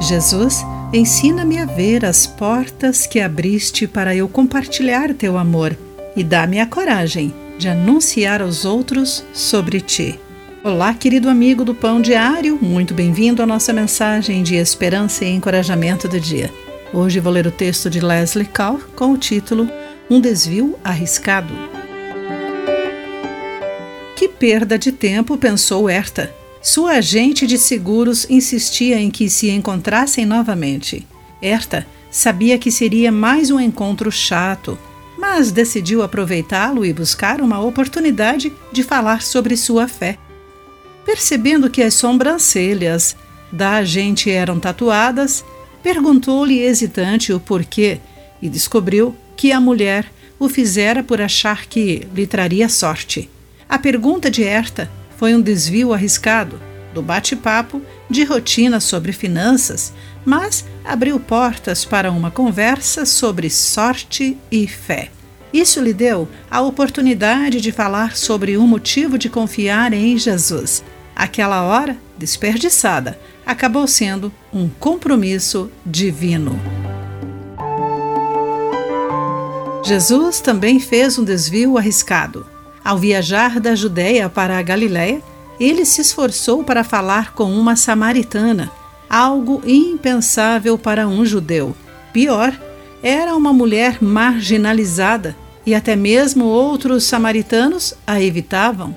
Jesus, ensina-me a ver as portas que abriste para eu compartilhar teu amor e dá-me a coragem de anunciar aos outros sobre ti. Olá, querido amigo do Pão Diário, muito bem-vindo à nossa mensagem de esperança e encorajamento do dia. Hoje vou ler o texto de Leslie Call com o título Um desvio arriscado. Que perda de tempo, pensou Herta. Sua agente de seguros insistia em que se encontrassem novamente. Herta sabia que seria mais um encontro chato, mas decidiu aproveitá-lo e buscar uma oportunidade de falar sobre sua fé. Percebendo que as sobrancelhas da agente eram tatuadas, perguntou-lhe hesitante o porquê e descobriu que a mulher o fizera por achar que lhe traria sorte. A pergunta de Herta foi um desvio arriscado do bate-papo de rotina sobre finanças, mas abriu portas para uma conversa sobre sorte e fé. Isso lhe deu a oportunidade de falar sobre o motivo de confiar em Jesus. Aquela hora, desperdiçada, acabou sendo um compromisso divino. Jesus também fez um desvio arriscado. Ao viajar da Judéia para a Galiléia, ele se esforçou para falar com uma samaritana, algo impensável para um judeu. Pior, era uma mulher marginalizada e até mesmo outros samaritanos a evitavam.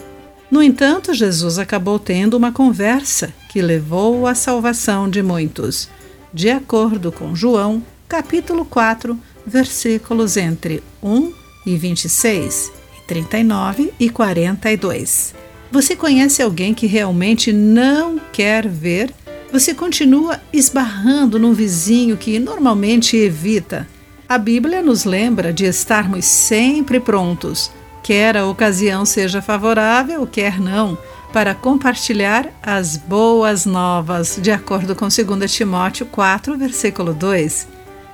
No entanto, Jesus acabou tendo uma conversa que levou à salvação de muitos, de acordo com João, capítulo 4, versículos entre 1 e 26. 39 e 42. Você conhece alguém que realmente não quer ver? Você continua esbarrando num vizinho que normalmente evita. A Bíblia nos lembra de estarmos sempre prontos, quer a ocasião seja favorável, quer não, para compartilhar as boas novas, de acordo com 2 Timóteo 4, versículo 2.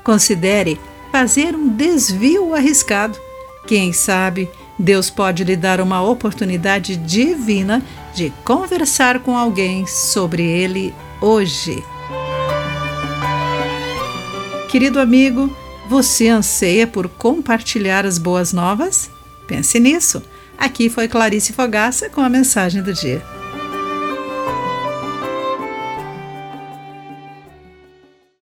Considere fazer um desvio arriscado. Quem sabe Deus pode lhe dar uma oportunidade divina de conversar com alguém sobre ele hoje. Querido amigo, você anseia por compartilhar as boas novas? Pense nisso. Aqui foi Clarice Fogaça com a mensagem do dia.